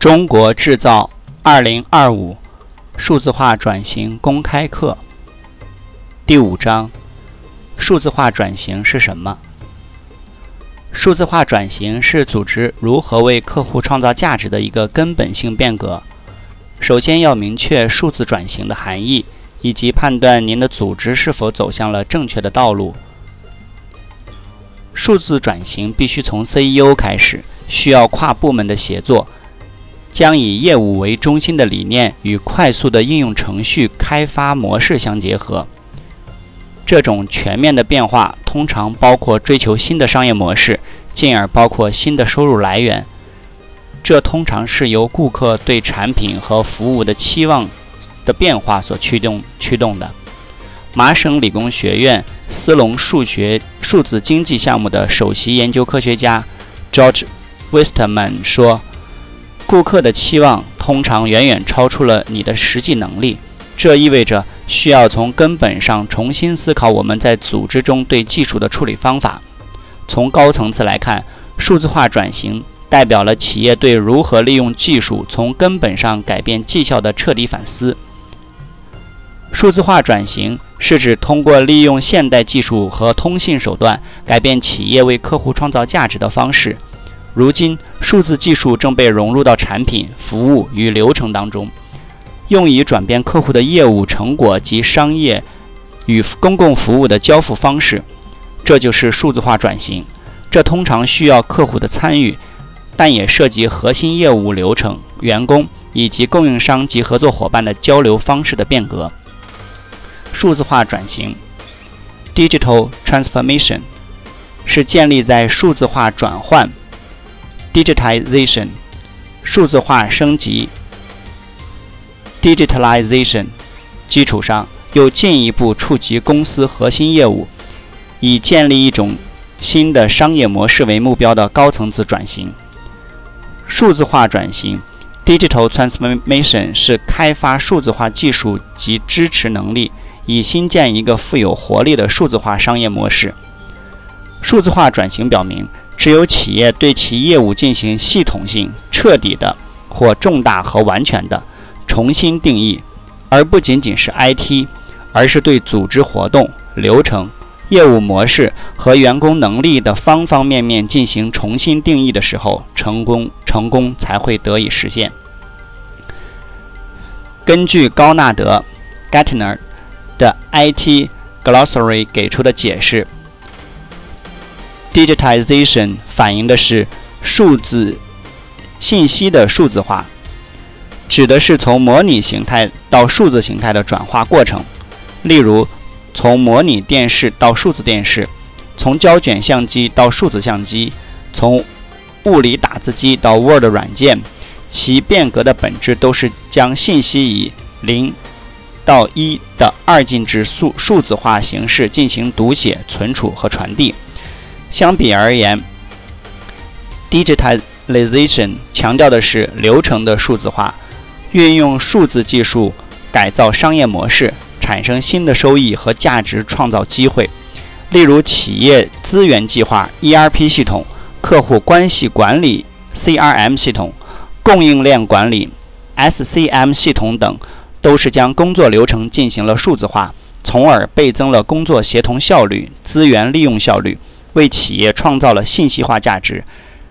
中国制造二零二五数字化转型公开课第五章：数字化转型是什么？数字化转型是组织如何为客户创造价值的一个根本性变革。首先要明确数字转型的含义，以及判断您的组织是否走向了正确的道路。数字转型必须从 CEO 开始，需要跨部门的协作，将以业务为中心的理念与快速的应用程序开发模式相结合。这种全面的变化通常包括追求新的商业模式，进而包括新的收入来源。这通常是由顾客对产品和服务的期望的变化所驱动驱动的。麻省理工学院斯隆数学数字经济项目的首席研究科学家 George Westerman 说：“顾客的期望通常远远超出了你的实际能力。这意味着需要从根本上重新思考我们在组织中对技术的处理方法。从高层次来看，数字化转型代表了企业对如何利用技术从根本上改变绩效的彻底反思。数字化转型。”是指通过利用现代技术和通信手段改变企业为客户创造价值的方式。如今，数字技术正被融入到产品、服务与流程当中，用以转变客户的业务成果及商业与公共服务的交付方式。这就是数字化转型。这通常需要客户的参与，但也涉及核心业务流程、员工以及供应商及合作伙伴的交流方式的变革。数字化转型 （digital transformation） 是建立在数字化转换 （digitization）、数字化升级 （digitalization） 基础上，又进一步触及公司核心业务，以建立一种新的商业模式为目标的高层次转型。数字化转型 （digital transformation） 是开发数字化技术及支持能力。以新建一个富有活力的数字化商业模式。数字化转型表明，只有企业对其业务进行系统性、彻底的或重大和完全的重新定义，而不仅仅是 IT，而是对组织活动、流程、业务模式和员工能力的方方面面进行重新定义的时候，成功成功才会得以实现。根据高纳德 （Gartner）。的 IT Glossary 给出的解释，Digitization 反映的是数字信息的数字化，指的是从模拟形态到数字形态的转化过程。例如，从模拟电视到数字电视，从胶卷相机到数字相机，从物理打字机到 Word 软件，其变革的本质都是将信息以零。到一的二进制数数字化形式进行读写、存储和传递。相比而言，digitalization 强调的是流程的数字化，运用数字技术改造商业模式，产生新的收益和价值创造机会。例如，企业资源计划 （ERP 系统）、客户关系管理 （CRM 系统）、供应链管理 （SCM 系统）等。都是将工作流程进行了数字化，从而倍增了工作协同效率、资源利用效率，为企业创造了信息化价值。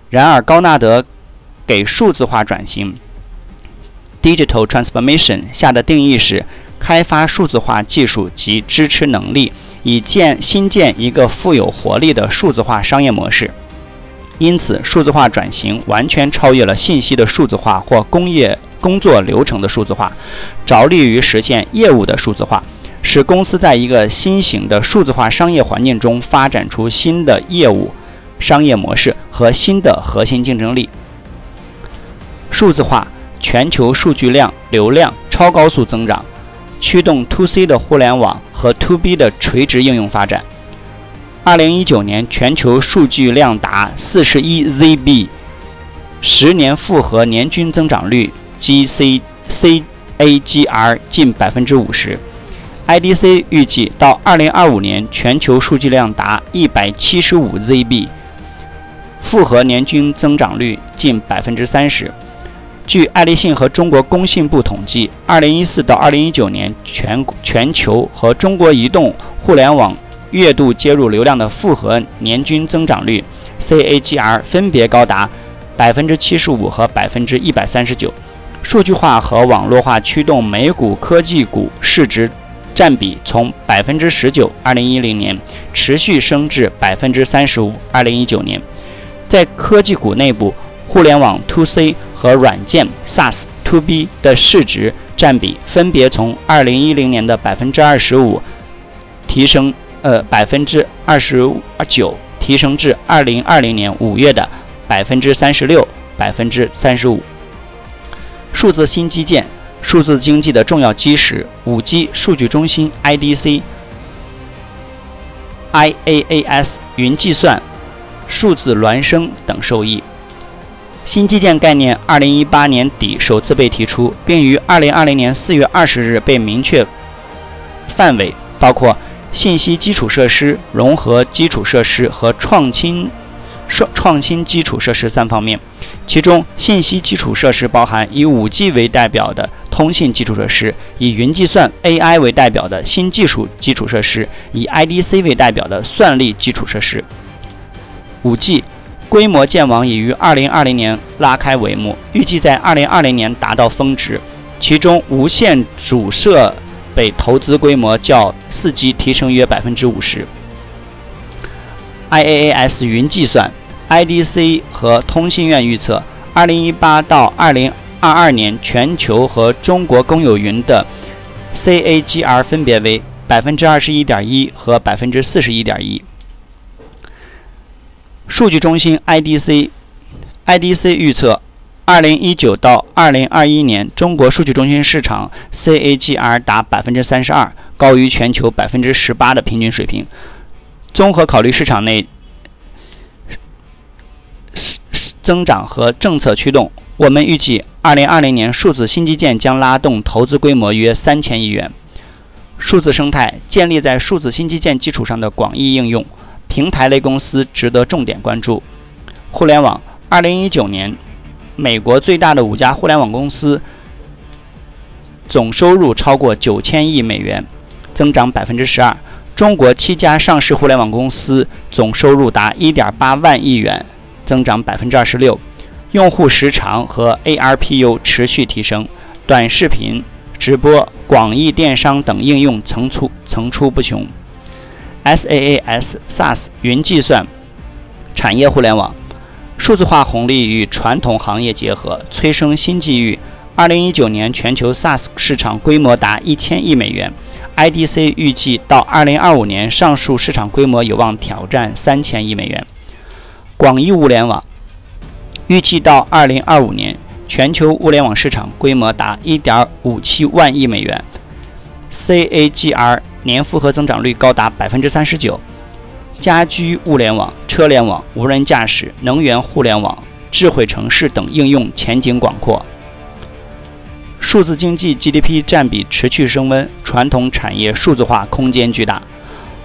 然而，高纳德给数字化转型 （digital transformation） 下的定义是：开发数字化技术及支持能力，以建新建一个富有活力的数字化商业模式。因此，数字化转型完全超越了信息的数字化或工业。工作流程的数字化，着力于实现业务的数字化，使公司在一个新型的数字化商业环境中发展出新的业务、商业模式和新的核心竞争力。数字化全球数据量流量超高速增长，驱动 To C 的互联网和 To B 的垂直应用发展。二零一九年全球数据量达四十一 ZB，十年复合年均增长率。G C C A G R 近百分之五十，I D C 预计到二零二五年全球数据量达一百七十五 Z B，复合年均增长率近百分之三十。据爱立信和中国工信部统计，2014到2019年全全球和中国移动互联网月度接入流量的复合年均增长率 （CAGR） 分别高达75%和139%。数据化和网络化驱动美股科技股市值占比从 19%（2010 年）持续升至 35%（2019 年）。在科技股内部，互联网 To C 和软件 SaaS To B 的市值占比分别从2010年的25%提升，呃，29%提升至2020年5月的36%、35%。数字新基建，数字经济的重要基石，5G 数据中心 IDC、IaaS 云计算、数字孪生等受益。新基建概念2018年底首次被提出，并于2020年4月20日被明确范围，包括信息基础设施、融合基础设施和创新创创新基础设施三方面。其中，信息基础设施包含以 5G 为代表的通信基础设施，以云计算 AI 为代表的新技术基础设施，以 IDC 为代表的算力基础设施。5G 规模建网已于2020年拉开帷幕，预计在2020年达到峰值。其中，无线主设备投资规模较 4G 提升约50%。IaaS 云计算。IDC 和通信院预测，2018到2022年全球和中国公有云的 CAGR 分别为21.1%和41.1%。数据中心 IDC，IDC 预测，2019到2021年中国数据中心市场 CAGR 达32%，高于全球18%的平均水平。综合考虑市场内。增长和政策驱动，我们预计2020年数字新基建将拉动投资规模约三千亿元。数字生态建立在数字新基建基础上的广义应用，平台类公司值得重点关注。互联网2019年，美国最大的五家互联网公司总收入超过九千亿美元，增长百分之十二。中国七家上市互联网公司总收入达一点八万亿元。增长百分之二十六，用户时长和 ARPU 持续提升，短视频、直播、广义电商等应用层出层出不穷。SaaS、SaaS 云计算、产业互联网、数字化红利与传统行业结合，催生新机遇。二零一九年全球 SaaS 市场规模达一千亿美元，IDC 预计到二零二五年，上述市场规模有望挑战三千亿美元。广义物联网预计到2025年，全球物联网市场规模达1.57万亿美元，CAGR 年复合增长率高达39%。家居物联网、车联网、无人驾驶、能源互联网、智慧城市等应用前景广阔。数字经济 GDP 占比持续升温，传统产业数字化空间巨大。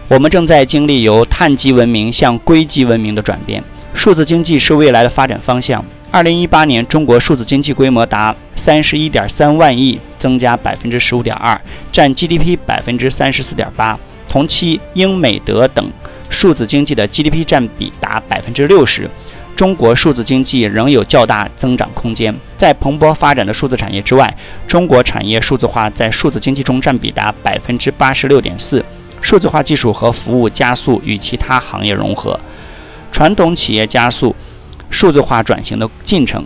我们正在经历由碳基文明向硅基文明的转变。数字经济是未来的发展方向。二零一八年，中国数字经济规模达三十一点三万亿，增加百分之十五点二，占 GDP 百分之三十四点八。同期，英美德等数字经济的 GDP 占比达百分之六十。中国数字经济仍有较大增长空间。在蓬勃发展的数字产业之外，中国产业数字化在数字经济中占比达百分之八十六点四。数字化技术和服务加速与其他行业融合。传统企业加速数字化转型的进程。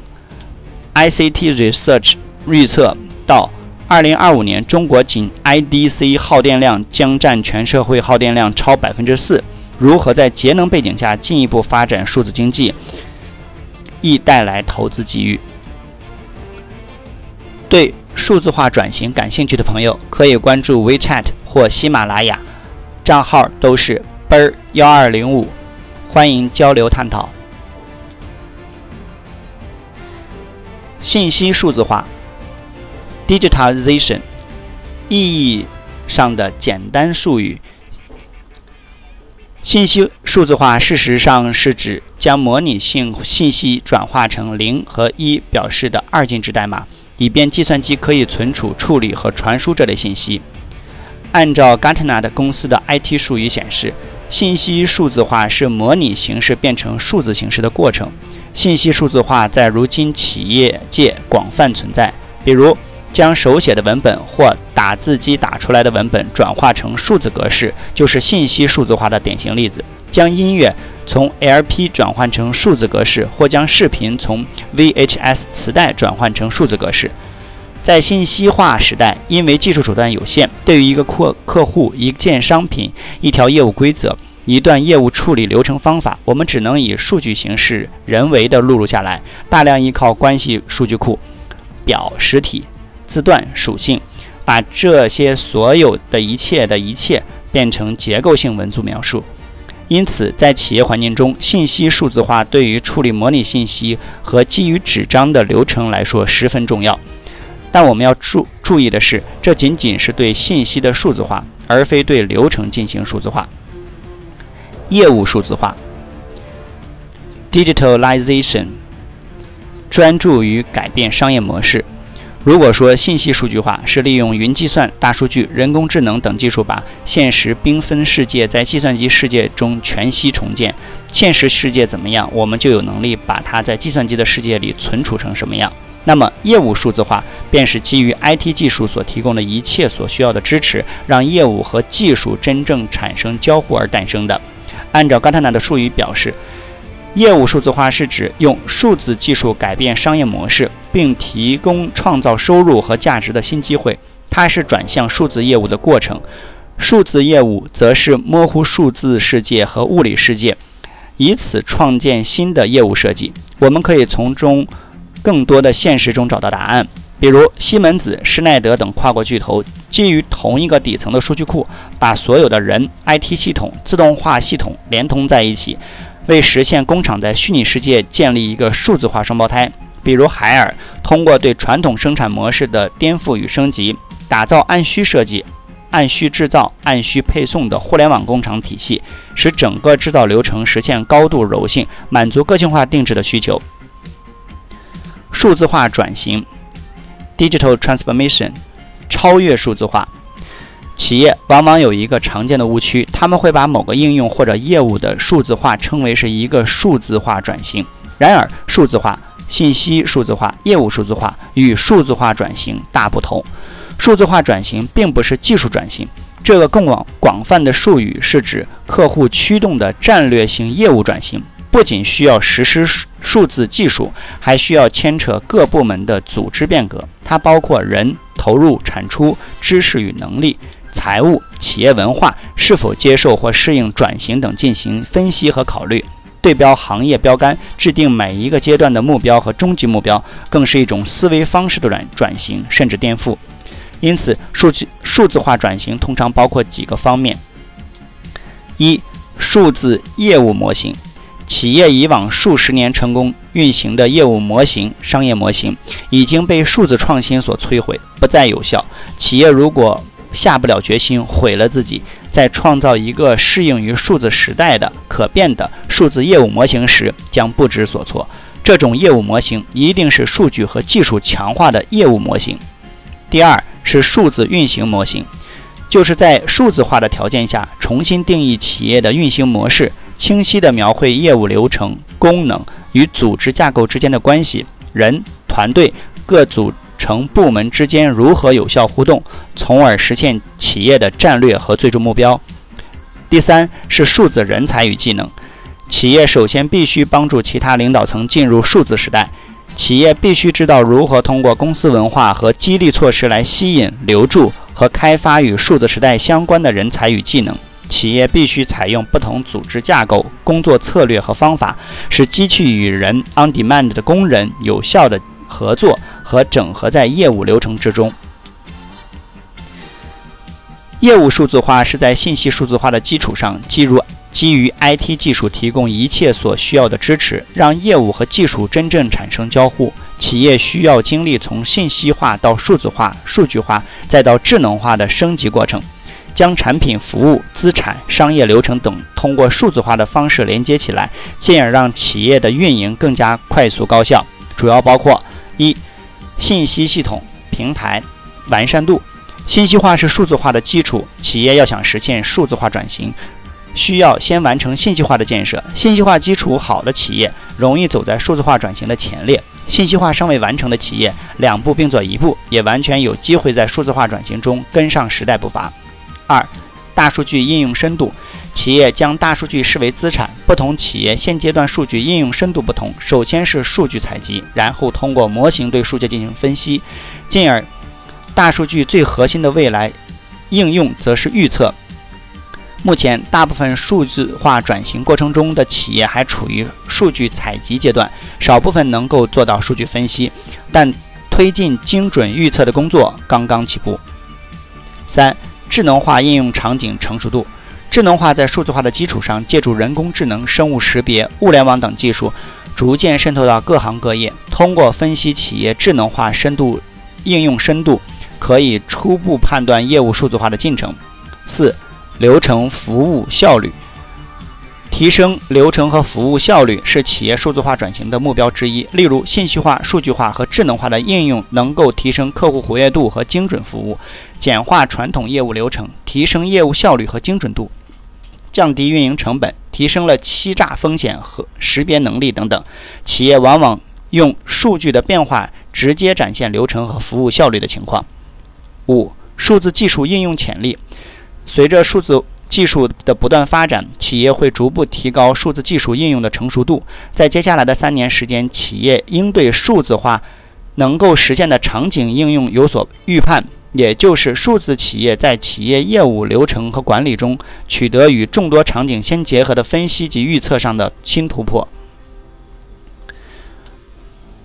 ICT Research 预测到2025年，中国仅 IDC 耗电量将占全社会耗电量超百分之四。如何在节能背景下进一步发展数字经济，亦带来投资机遇。对数字化转型感兴趣的朋友，可以关注 WeChat 或喜马拉雅，账号都是奔儿幺二零五。欢迎交流探讨。信息数字化 （digitalization） 意义上的简单术语，信息数字化事实上是指将模拟性信息转化成零和一表示的二进制代码，以便计算机可以存储、处理和传输这类信息。按照 Gartner 的公司的 IT 术语显示，信息数字化是模拟形式变成数字形式的过程。信息数字化在如今企业界广泛存在，比如将手写的文本或打字机打出来的文本转化成数字格式，就是信息数字化的典型例子；将音乐从 LP 转换成数字格式，或将视频从 VHS 磁带转换成数字格式。在信息化时代，因为技术手段有限，对于一个客客户、一件商品、一条业务规则。一段业务处理流程方法，我们只能以数据形式人为的录入下来，大量依靠关系数据库、表、实体、字段、属性，把这些所有的一切的一切变成结构性文字描述。因此，在企业环境中，信息数字化对于处理模拟信息和基于纸张的流程来说十分重要。但我们要注注意的是，这仅仅是对信息的数字化，而非对流程进行数字化。业务数字化 （digitalization） 专注于改变商业模式。如果说信息数据化是利用云计算、大数据、人工智能等技术把现实缤纷世界在计算机世界中全息重建，现实世界怎么样，我们就有能力把它在计算机的世界里存储成什么样。那么，业务数字化便是基于 IT 技术所提供的一切所需要的支持，让业务和技术真正产生交互而诞生的。按照冈特纳的术语表示，业务数字化是指用数字技术改变商业模式，并提供创造收入和价值的新机会。它是转向数字业务的过程。数字业务则是模糊数字世界和物理世界，以此创建新的业务设计。我们可以从中更多的现实中找到答案。比如西门子、施耐德等跨国巨头，基于同一个底层的数据库，把所有的人、IT 系统、自动化系统连通在一起，为实现工厂在虚拟世界建立一个数字化双胞胎。比如海尔，通过对传统生产模式的颠覆与升级，打造按需设计、按需制造、按需配送的互联网工厂体系，使整个制造流程实现高度柔性，满足个性化定制的需求。数字化转型。Digital transformation，超越数字化。企业往往有一个常见的误区，他们会把某个应用或者业务的数字化称为是一个数字化转型。然而，数字化、信息数字化、业务数字化与数字化转型大不同。数字化转型并不是技术转型，这个更广广泛的术语是指客户驱动的战略性业务转型。不仅需要实施数字技术，还需要牵扯各部门的组织变革。它包括人、投入、产出、知识与能力、财务、企业文化是否接受或适应转型等进行分析和考虑。对标行业标杆，制定每一个阶段的目标和终极目标，更是一种思维方式的转转型，甚至颠覆。因此，数据数字化转型通常包括几个方面：一、数字业务模型。企业以往数十年成功运行的业务模型、商业模型已经被数字创新所摧毁，不再有效。企业如果下不了决心毁了自己，在创造一个适应于数字时代的可变的数字业务模型时，将不知所措。这种业务模型一定是数据和技术强化的业务模型。第二是数字运行模型，就是在数字化的条件下重新定义企业的运行模式。清晰地描绘业务流程、功能与组织架构之间的关系，人、团队、各组成部门之间如何有效互动，从而实现企业的战略和最终目标。第三是数字人才与技能，企业首先必须帮助其他领导层进入数字时代，企业必须知道如何通过公司文化和激励措施来吸引、留住和开发与数字时代相关的人才与技能。企业必须采用不同组织架构、工作策略和方法，使机器与人 （on demand） 的工人有效的合作和整合在业务流程之中。业务数字化是在信息数字化的基础上，基于基于 IT 技术提供一切所需要的支持，让业务和技术真正产生交互。企业需要经历从信息化到数字化、数据化，再到智能化的升级过程。将产品、服务、资产、商业流程等通过数字化的方式连接起来，进而让企业的运营更加快速高效。主要包括一、信息系统平台完善度。信息化是数字化的基础，企业要想实现数字化转型，需要先完成信息化的建设。信息化基础好的企业，容易走在数字化转型的前列。信息化尚未完成的企业，两步并作一步，也完全有机会在数字化转型中跟上时代步伐。二、大数据应用深度，企业将大数据视为资产。不同企业现阶段数据应用深度不同，首先是数据采集，然后通过模型对数据进行分析，进而大数据最核心的未来应用则是预测。目前，大部分数字化转型过程中的企业还处于数据采集阶段，少部分能够做到数据分析，但推进精准预测的工作刚刚起步。三、智能化应用场景成熟度。智能化在数字化的基础上，借助人工智能、生物识别、物联网等技术，逐渐渗透到各行各业。通过分析企业智能化深度应用深度，可以初步判断业务数字化的进程。四。流程服务效率，提升流程和服务效率是企业数字化转型的目标之一。例如，信息化、数据化和智能化的应用能够提升客户活跃度和精准服务，简化传统业务流程，提升业务效率和精准度，降低运营成本，提升了欺诈风险和识别能力等等。企业往往用数据的变化直接展现流程和服务效率的情况。五、数字技术应用潜力。随着数字技术的不断发展，企业会逐步提高数字技术应用的成熟度。在接下来的三年时间，企业应对数字化能够实现的场景应用有所预判，也就是数字企业在企业业务流程和管理中取得与众多场景相结合的分析及预测上的新突破。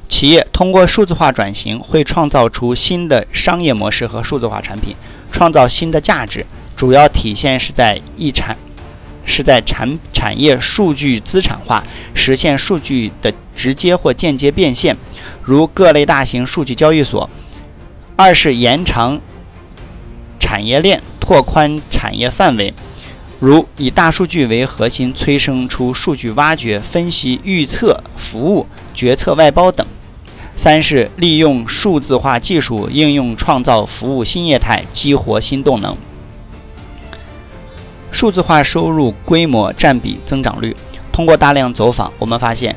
企业通过数字化转型，会创造出新的商业模式和数字化产品，创造新的价值。主要体现是在一产，是在产产业数据资产化，实现数据的直接或间接变现，如各类大型数据交易所；二是延长产业链，拓宽产业范围，如以大数据为核心，催生出数据挖掘、分析、预测、服务、决策外包等；三是利用数字化技术应用，创造服务新业态，激活新动能。数字化收入规模占比增长率。通过大量走访，我们发现，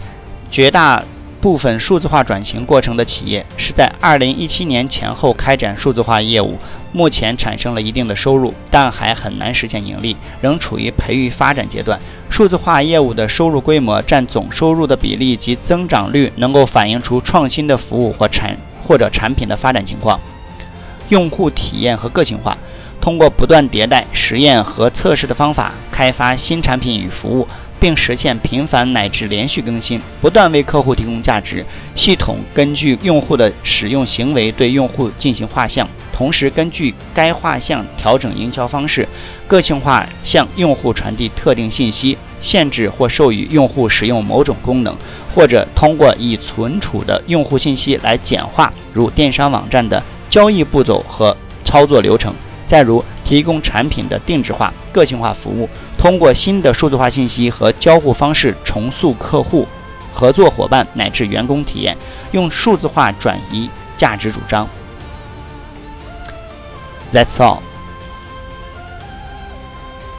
绝大部分数字化转型过程的企业是在2017年前后开展数字化业务，目前产生了一定的收入，但还很难实现盈利，仍处于培育发展阶段。数字化业务的收入规模占总收入的比例及增长率，能够反映出创新的服务或产或者产品的发展情况。用户体验和个性化。通过不断迭代、实验和测试的方法，开发新产品与服务，并实现频繁乃至连续更新，不断为客户提供价值。系统根据用户的使用行为对用户进行画像，同时根据该画像调整营销方式，个性化向用户传递特定信息，限制或授予用户使用某种功能，或者通过已存储的用户信息来简化，如电商网站的交易步骤和操作流程。再如提供产品的定制化、个性化服务，通过新的数字化信息和交互方式重塑客户、合作伙伴乃至员工体验，用数字化转移价值主张。That's all.